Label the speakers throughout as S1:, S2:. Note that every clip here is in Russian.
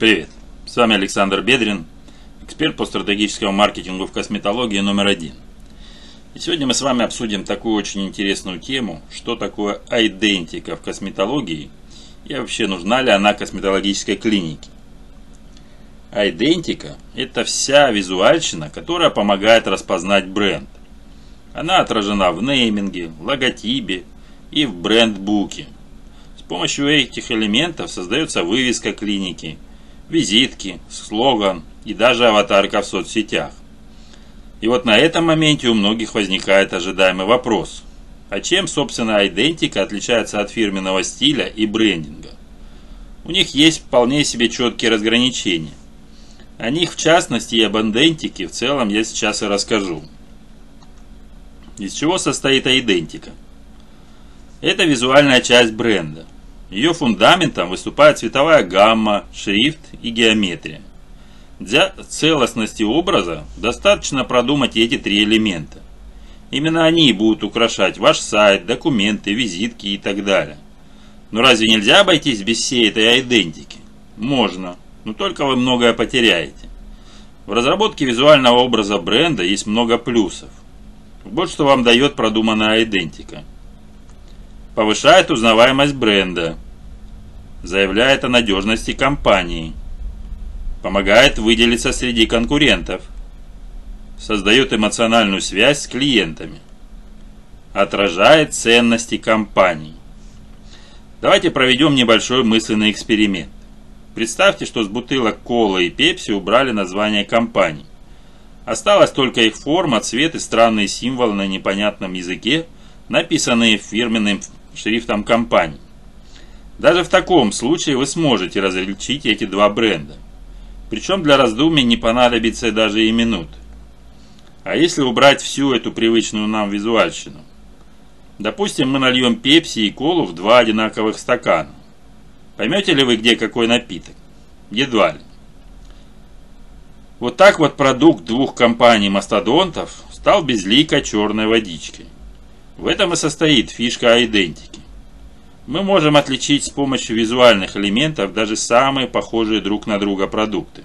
S1: Привет, с вами Александр Бедрин, эксперт по стратегическому маркетингу в косметологии номер один. И сегодня мы с вами обсудим такую очень интересную тему, что такое айдентика в косметологии и вообще нужна ли она косметологической клинике. Айдентика – это вся визуальщина, которая помогает распознать бренд. Она отражена в нейминге, логотипе и в брендбуке. С помощью этих элементов создается вывеска клиники – визитки, слоган и даже аватарка в соцсетях. И вот на этом моменте у многих возникает ожидаемый вопрос. А чем, собственно, идентика отличается от фирменного стиля и брендинга? У них есть вполне себе четкие разграничения. О них, в частности, и об идентике в целом я сейчас и расскажу. Из чего состоит идентика? Это визуальная часть бренда – ее фундаментом выступает цветовая гамма, шрифт и геометрия. Для целостности образа достаточно продумать эти три элемента. Именно они будут украшать ваш сайт, документы, визитки и так далее. Но разве нельзя обойтись без всей этой идентики? Можно, но только вы многое потеряете. В разработке визуального образа бренда есть много плюсов. Вот что вам дает продуманная идентика – повышает узнаваемость бренда, заявляет о надежности компании, помогает выделиться среди конкурентов, создает эмоциональную связь с клиентами, отражает ценности компании. Давайте проведем небольшой мысленный эксперимент. Представьте, что с бутылок колы и пепси убрали название компаний. Осталась только их форма, цвет и странные символы на непонятном языке, написанные фирменным шрифтом компании. Даже в таком случае вы сможете различить эти два бренда. Причем для раздумий не понадобится даже и минут. А если убрать всю эту привычную нам визуальщину? Допустим, мы нальем пепси и колу в два одинаковых стакана. Поймете ли вы, где какой напиток? Едва ли. Вот так вот продукт двух компаний-мастодонтов стал безликой черной водичкой. В этом и состоит фишка идентики. Мы можем отличить с помощью визуальных элементов даже самые похожие друг на друга продукты.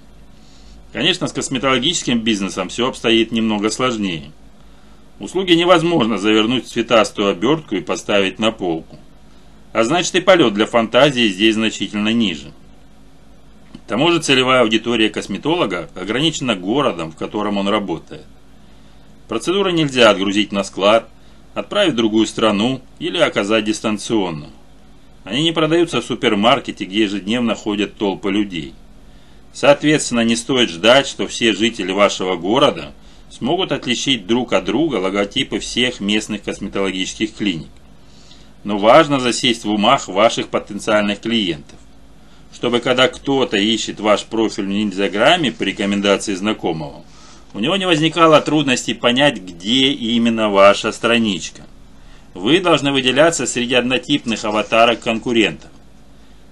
S1: Конечно, с косметологическим бизнесом все обстоит немного сложнее. Услуги невозможно завернуть в цветастую обертку и поставить на полку. А значит и полет для фантазии здесь значительно ниже. К тому же целевая аудитория косметолога ограничена городом, в котором он работает. Процедуры нельзя отгрузить на склад, отправить в другую страну или оказать дистанционно. Они не продаются в супермаркете, где ежедневно ходят толпы людей. Соответственно, не стоит ждать, что все жители вашего города смогут отличить друг от друга логотипы всех местных косметологических клиник. Но важно засесть в умах ваших потенциальных клиентов, чтобы когда кто-то ищет ваш профиль в Инстаграме по рекомендации знакомого, у него не возникало трудностей понять, где именно ваша страничка. Вы должны выделяться среди однотипных аватарок конкурентов.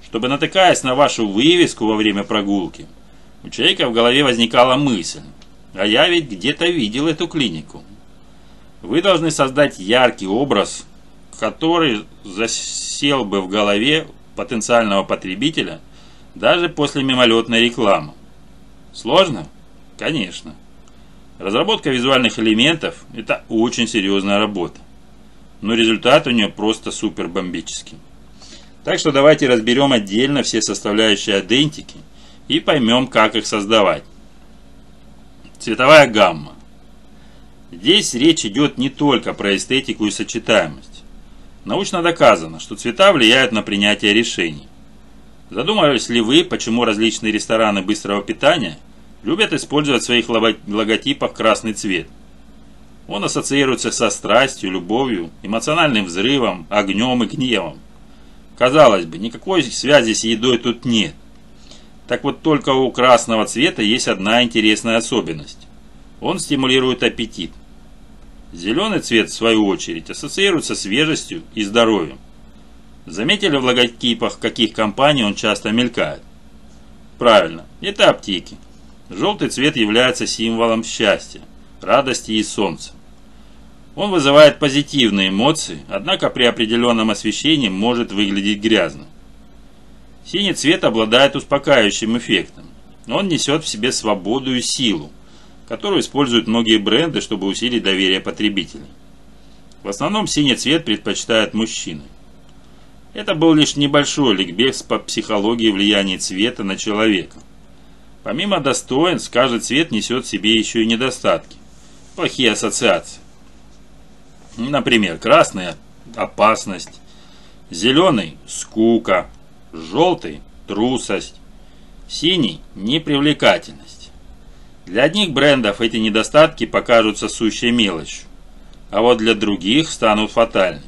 S1: Чтобы натыкаясь на вашу вывеску во время прогулки, у человека в голове возникала мысль, а я ведь где-то видел эту клинику. Вы должны создать яркий образ, который засел бы в голове потенциального потребителя даже после мимолетной рекламы. Сложно? Конечно. Разработка визуальных элементов – это очень серьезная работа. Но результат у нее просто супер бомбический. Так что давайте разберем отдельно все составляющие идентики и поймем, как их создавать. Цветовая гамма. Здесь речь идет не только про эстетику и сочетаемость. Научно доказано, что цвета влияют на принятие решений. Задумывались ли вы, почему различные рестораны быстрого питания – любят использовать в своих логотипах красный цвет. Он ассоциируется со страстью, любовью, эмоциональным взрывом, огнем и гневом. Казалось бы, никакой связи с едой тут нет. Так вот только у красного цвета есть одна интересная особенность. Он стимулирует аппетит. Зеленый цвет, в свою очередь, ассоциируется свежестью и здоровьем. Заметили в логотипах, каких компаний он часто мелькает? Правильно, это аптеки. Желтый цвет является символом счастья, радости и солнца. Он вызывает позитивные эмоции, однако при определенном освещении может выглядеть грязно. Синий цвет обладает успокаивающим эффектом. Он несет в себе свободу и силу, которую используют многие бренды, чтобы усилить доверие потребителей. В основном синий цвет предпочитают мужчины. Это был лишь небольшой ликбез по психологии влияния цвета на человека. Помимо достоинств, каждый цвет несет в себе еще и недостатки, плохие ассоциации. Например, красный – опасность, зеленый – скука, желтый – трусость, синий – непривлекательность. Для одних брендов эти недостатки покажутся сущей мелочью, а вот для других станут фатальными.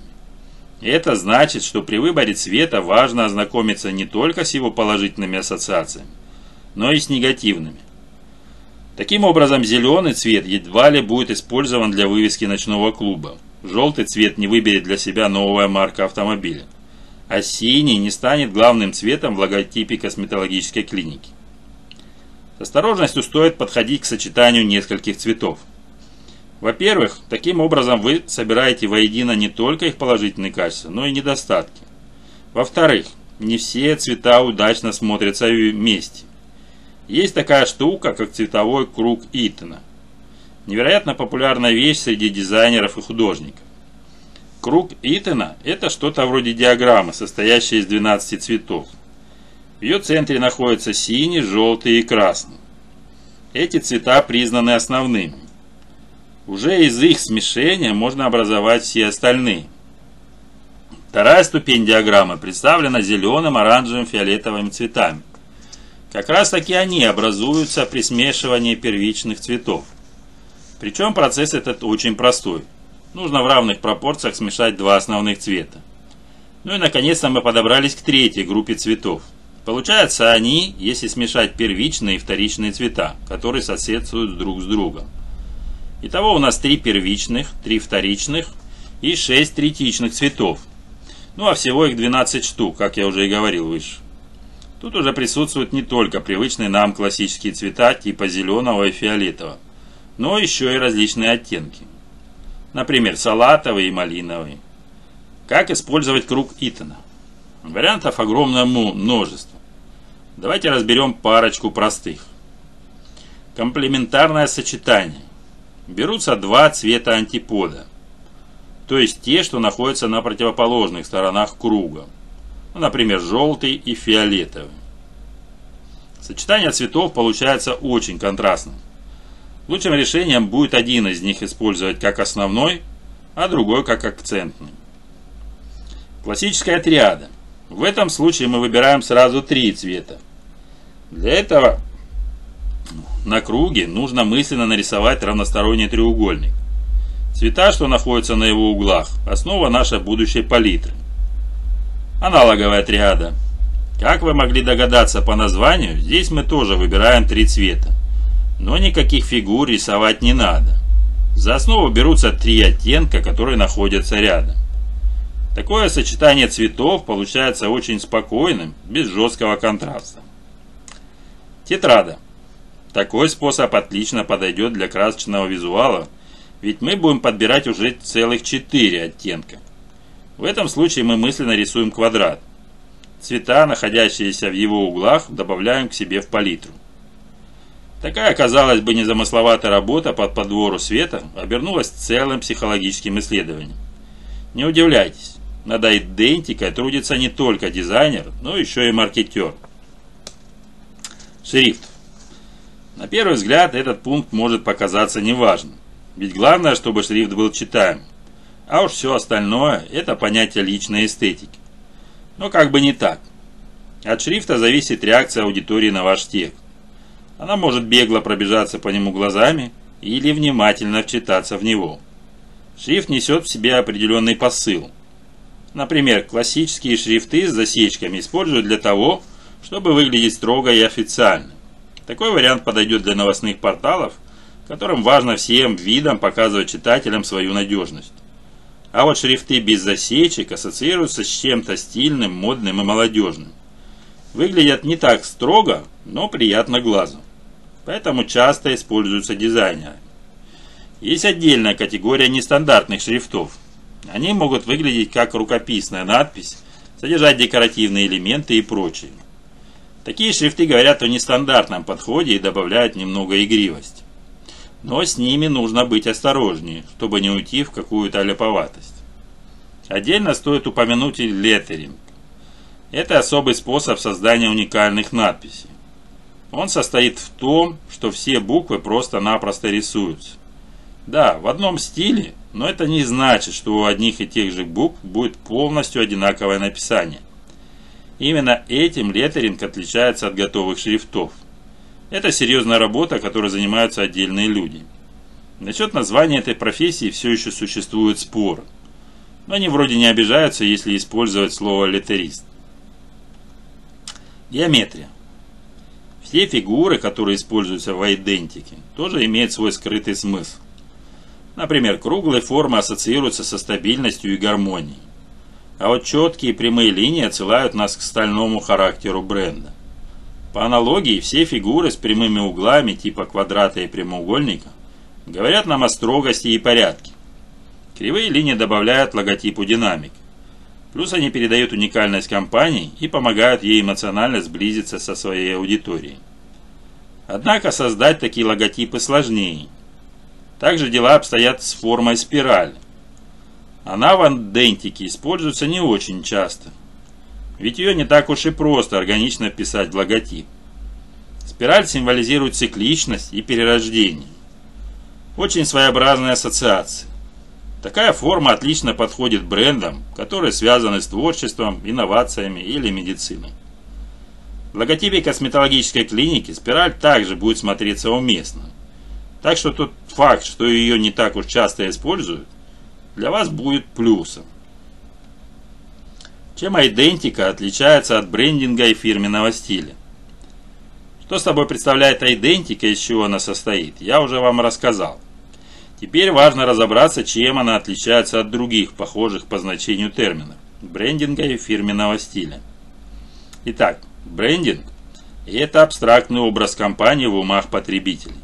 S1: Это значит, что при выборе цвета важно ознакомиться не только с его положительными ассоциациями, но и с негативными. Таким образом, зеленый цвет едва ли будет использован для вывески ночного клуба. Желтый цвет не выберет для себя новая марка автомобиля. А синий не станет главным цветом в логотипе косметологической клиники. С осторожностью стоит подходить к сочетанию нескольких цветов – во-первых, таким образом вы собираете воедино не только их положительные качества, но и недостатки. Во-вторых, не все цвета удачно смотрятся вместе. Есть такая штука, как цветовой круг Итона. Невероятно популярная вещь среди дизайнеров и художников. Круг Итона – это что-то вроде диаграммы, состоящей из 12 цветов. В ее центре находятся синий, желтый и красный. Эти цвета признаны основными. Уже из их смешения можно образовать все остальные. Вторая ступень диаграммы представлена зеленым, оранжевым, фиолетовыми цветами. Как раз таки они образуются при смешивании первичных цветов. Причем процесс этот очень простой. Нужно в равных пропорциях смешать два основных цвета. Ну и наконец-то мы подобрались к третьей группе цветов. Получается они, если смешать первичные и вторичные цвета, которые соседствуют друг с другом. Итого у нас три первичных, три вторичных и шесть третичных цветов. Ну а всего их 12 штук, как я уже и говорил выше. Тут уже присутствуют не только привычные нам классические цвета типа зеленого и фиолетового, но еще и различные оттенки. Например, салатовый и малиновый. Как использовать круг Итона? Вариантов огромное множество. Давайте разберем парочку простых. Комплементарное сочетание берутся два цвета антипода, то есть те, что находятся на противоположных сторонах круга, ну, например, желтый и фиолетовый. Сочетание цветов получается очень контрастным. Лучшим решением будет один из них использовать как основной, а другой как акцентный. Классическая триада. В этом случае мы выбираем сразу три цвета. Для этого на круге нужно мысленно нарисовать равносторонний треугольник. Цвета, что находятся на его углах, основа нашей будущей палитры. Аналоговая триада. Как вы могли догадаться по названию, здесь мы тоже выбираем три цвета. Но никаких фигур рисовать не надо. За основу берутся три оттенка, которые находятся рядом. Такое сочетание цветов получается очень спокойным, без жесткого контраста. Тетрада. Такой способ отлично подойдет для красочного визуала, ведь мы будем подбирать уже целых 4 оттенка. В этом случае мы мысленно рисуем квадрат. Цвета, находящиеся в его углах, добавляем к себе в палитру. Такая, казалось бы, незамысловатая работа под подвору света обернулась целым психологическим исследованием. Не удивляйтесь, над идентикой трудится не только дизайнер, но еще и маркетер. Шрифт. На первый взгляд этот пункт может показаться неважным, ведь главное, чтобы шрифт был читаем, а уж все остальное – это понятие личной эстетики. Но как бы не так. От шрифта зависит реакция аудитории на ваш текст. Она может бегло пробежаться по нему глазами или внимательно вчитаться в него. Шрифт несет в себе определенный посыл. Например, классические шрифты с засечками используют для того, чтобы выглядеть строго и официально. Такой вариант подойдет для новостных порталов, которым важно всем видам показывать читателям свою надежность. А вот шрифты без засечек ассоциируются с чем-то стильным, модным и молодежным. Выглядят не так строго, но приятно глазу. Поэтому часто используются дизайнеры. Есть отдельная категория нестандартных шрифтов. Они могут выглядеть как рукописная надпись, содержать декоративные элементы и прочее. Такие шрифты говорят о нестандартном подходе и добавляют немного игривости. Но с ними нужно быть осторожнее, чтобы не уйти в какую-то леповатость. Отдельно стоит упомянуть и леттеринг. Это особый способ создания уникальных надписей. Он состоит в том, что все буквы просто-напросто рисуются. Да, в одном стиле, но это не значит, что у одних и тех же букв будет полностью одинаковое написание. Именно этим леттеринг отличается от готовых шрифтов. Это серьезная работа, которой занимаются отдельные люди. Насчет названия этой профессии все еще существует спор. Но они вроде не обижаются, если использовать слово «леттерист». Геометрия. Все фигуры, которые используются в идентике, тоже имеют свой скрытый смысл. Например, круглые формы ассоциируются со стабильностью и гармонией. А вот четкие прямые линии отсылают нас к стальному характеру бренда. По аналогии, все фигуры с прямыми углами типа квадрата и прямоугольника говорят нам о строгости и порядке. Кривые линии добавляют логотипу динамик. Плюс они передают уникальность компании и помогают ей эмоционально сблизиться со своей аудиторией. Однако создать такие логотипы сложнее. Также дела обстоят с формой спирали. Она в идентике используется не очень часто – ведь ее не так уж и просто органично вписать в логотип. Спираль символизирует цикличность и перерождение. Очень своеобразная ассоциация. Такая форма отлично подходит брендам, которые связаны с творчеством, инновациями или медициной. В логотипе косметологической клиники спираль также будет смотреться уместно. Так что тот факт, что ее не так уж часто используют, для вас будет плюсом. Чем идентика отличается от брендинга и фирменного стиля? Что собой представляет идентика, из чего она состоит, я уже вам рассказал. Теперь важно разобраться, чем она отличается от других, похожих по значению терминов – брендинга и фирменного стиля. Итак, брендинг – это абстрактный образ компании в умах потребителей.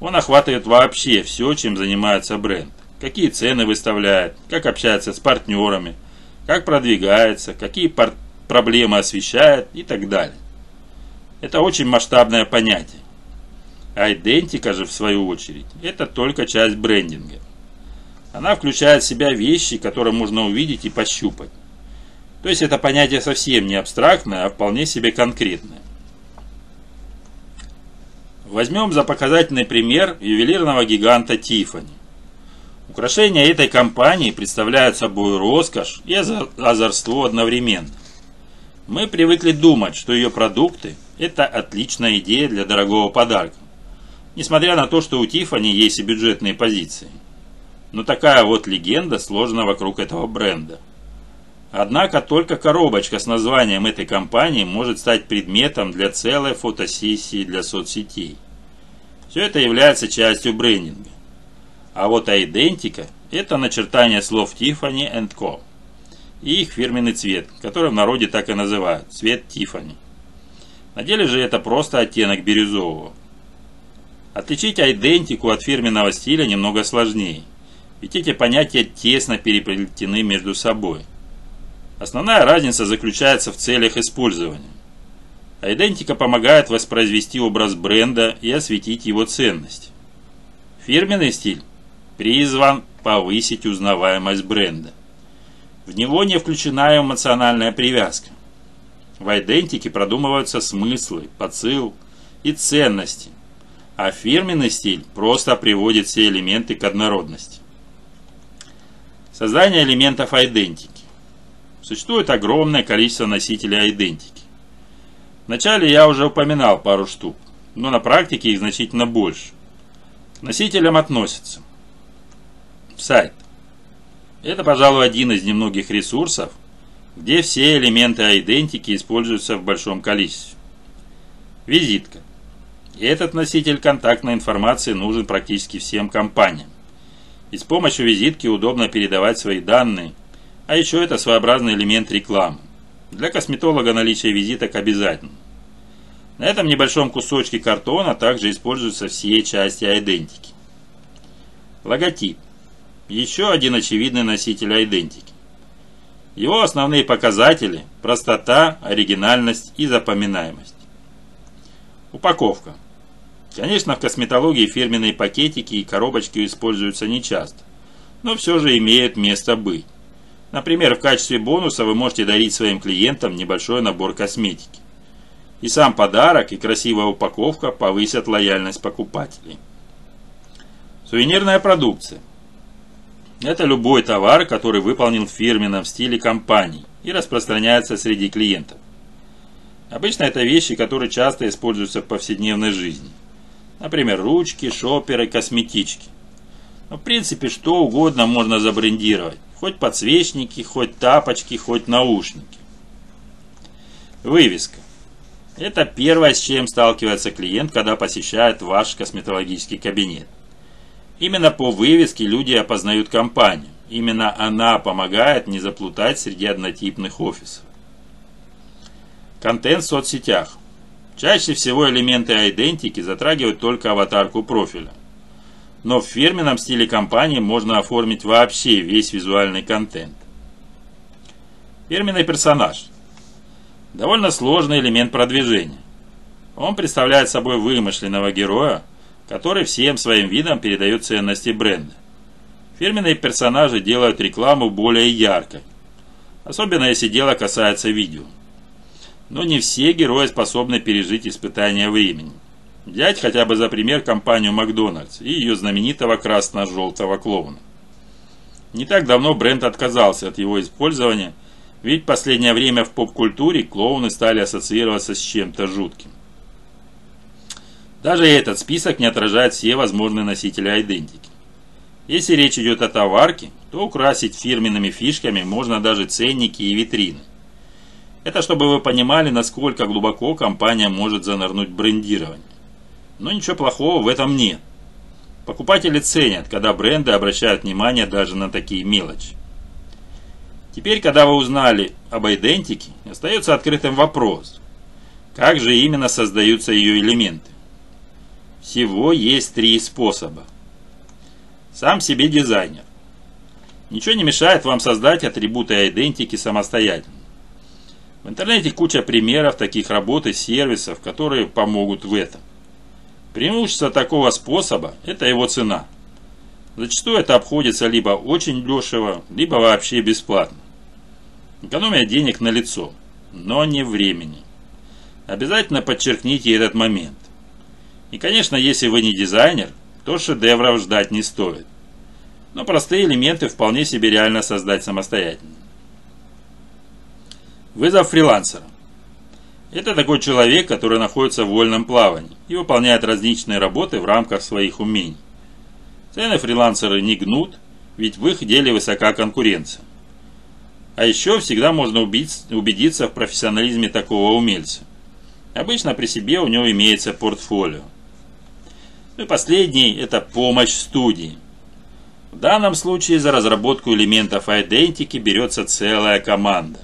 S1: Он охватывает вообще все, чем занимается бренд. Какие цены выставляет, как общается с партнерами – как продвигается, какие проблемы освещает и так далее. Это очень масштабное понятие. А идентика же, в свою очередь, это только часть брендинга. Она включает в себя вещи, которые можно увидеть и пощупать. То есть это понятие совсем не абстрактное, а вполне себе конкретное. Возьмем за показательный пример ювелирного гиганта Тифани. Украшения этой компании представляют собой роскошь и озорство одновременно. Мы привыкли думать, что ее продукты – это отличная идея для дорогого подарка, несмотря на то, что у Тифани есть и бюджетные позиции. Но такая вот легенда сложена вокруг этого бренда. Однако только коробочка с названием этой компании может стать предметом для целой фотосессии для соцсетей. Все это является частью брендинга. А вот идентика – это начертание слов Tiffany Co. и их фирменный цвет, который в народе так и называют – цвет Tiffany. На деле же это просто оттенок бирюзового. Отличить идентику от фирменного стиля немного сложнее, ведь эти понятия тесно переплетены между собой. Основная разница заключается в целях использования. Идентика помогает воспроизвести образ бренда и осветить его ценность. Фирменный стиль призван повысить узнаваемость бренда. В него не включена эмоциональная привязка. В идентике продумываются смыслы, подсыл и ценности, а фирменный стиль просто приводит все элементы к однородности. Создание элементов идентики. Существует огромное количество носителей идентики. Вначале я уже упоминал пару штук, но на практике их значительно больше. К носителям относятся сайт. Это, пожалуй, один из немногих ресурсов, где все элементы идентики используются в большом количестве. Визитка. Этот носитель контактной информации нужен практически всем компаниям. И с помощью визитки удобно передавать свои данные, а еще это своеобразный элемент рекламы. Для косметолога наличие визиток обязательно. На этом небольшом кусочке картона также используются все части идентики. Логотип. Еще один очевидный носитель идентики. Его основные показатели – простота, оригинальность и запоминаемость. Упаковка. Конечно, в косметологии фирменные пакетики и коробочки используются нечасто, но все же имеют место быть. Например, в качестве бонуса вы можете дарить своим клиентам небольшой набор косметики. И сам подарок, и красивая упаковка повысят лояльность покупателей. Сувенирная продукция. Это любой товар, который выполнен в фирменном стиле компании и распространяется среди клиентов. Обычно это вещи, которые часто используются в повседневной жизни. Например, ручки, шоперы, косметички. Но в принципе что угодно можно забрендировать. Хоть подсвечники, хоть тапочки, хоть наушники. Вывеска. Это первое, с чем сталкивается клиент, когда посещает ваш косметологический кабинет. Именно по вывеске люди опознают компанию. Именно она помогает не заплутать среди однотипных офисов. Контент в соцсетях. Чаще всего элементы идентики затрагивают только аватарку профиля. Но в фирменном стиле компании можно оформить вообще весь визуальный контент. Фирменный персонаж. Довольно сложный элемент продвижения. Он представляет собой вымышленного героя, который всем своим видом передает ценности бренда. Фирменные персонажи делают рекламу более яркой, особенно если дело касается видео. Но не все герои способны пережить испытания времени. Взять хотя бы за пример компанию Макдональдс и ее знаменитого красно-желтого клоуна. Не так давно бренд отказался от его использования, ведь в последнее время в поп-культуре клоуны стали ассоциироваться с чем-то жутким. Даже этот список не отражает все возможные носители идентики. Если речь идет о товарке, то украсить фирменными фишками можно даже ценники и витрины. Это чтобы вы понимали, насколько глубоко компания может занырнуть брендирование. Но ничего плохого в этом нет. Покупатели ценят, когда бренды обращают внимание даже на такие мелочи. Теперь, когда вы узнали об идентике, остается открытым вопрос. Как же именно создаются ее элементы? Всего есть три способа. Сам себе дизайнер. Ничего не мешает вам создать атрибуты идентики самостоятельно. В интернете куча примеров таких работ и сервисов, которые помогут в этом. Преимущество такого способа – это его цена. Зачастую это обходится либо очень дешево, либо вообще бесплатно. Экономия денег на лицо, но не времени. Обязательно подчеркните этот момент. И, конечно, если вы не дизайнер, то шедевров ждать не стоит. Но простые элементы вполне себе реально создать самостоятельно. Вызов фрилансера. Это такой человек, который находится в вольном плавании и выполняет различные работы в рамках своих умений. Цены фрилансеры не гнут, ведь в их деле высока конкуренция. А еще всегда можно убедиться в профессионализме такого умельца. Обычно при себе у него имеется портфолио. Ну и последний – это помощь студии. В данном случае за разработку элементов идентики берется целая команда.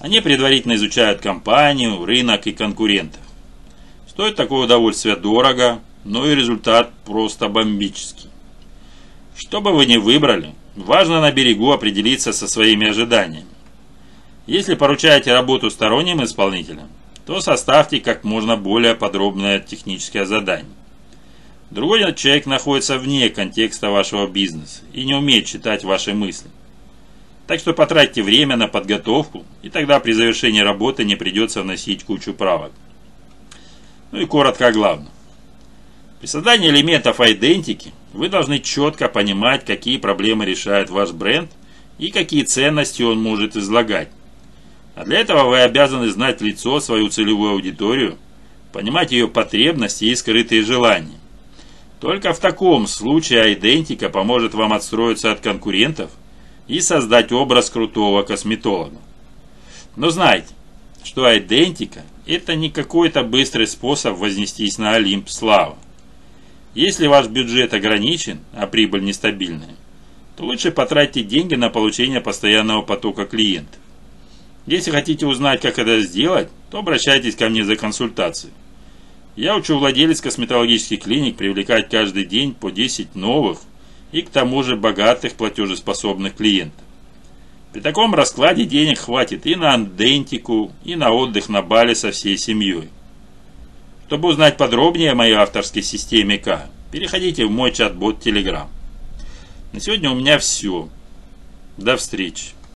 S1: Они предварительно изучают компанию, рынок и конкурентов. Стоит такое удовольствие дорого, но и результат просто бомбический. Что бы вы ни выбрали, важно на берегу определиться со своими ожиданиями. Если поручаете работу сторонним исполнителям, то составьте как можно более подробное техническое задание. Другой человек находится вне контекста вашего бизнеса и не умеет читать ваши мысли. Так что потратьте время на подготовку, и тогда при завершении работы не придется вносить кучу правок. Ну и коротко о главном. При создании элементов идентики вы должны четко понимать, какие проблемы решает ваш бренд и какие ценности он может излагать. А для этого вы обязаны знать лицо, свою целевую аудиторию, понимать ее потребности и скрытые желания. Только в таком случае идентика поможет вам отстроиться от конкурентов – и создать образ крутого косметолога. Но знайте, что идентика – это не какой-то быстрый способ вознестись на Олимп славы. Если ваш бюджет ограничен, а прибыль нестабильная, то лучше потратьте деньги на получение постоянного потока клиентов. Если хотите узнать, как это сделать, то обращайтесь ко мне за консультацией. Я учу владелец косметологических клиник привлекать каждый день по 10 новых – и к тому же богатых платежеспособных клиентов. При таком раскладе денег хватит и на андентику, и на отдых на Бали со всей семьей. Чтобы узнать подробнее о моей авторской системе К, переходите в мой чат-бот Telegram. На сегодня у меня все. До встречи.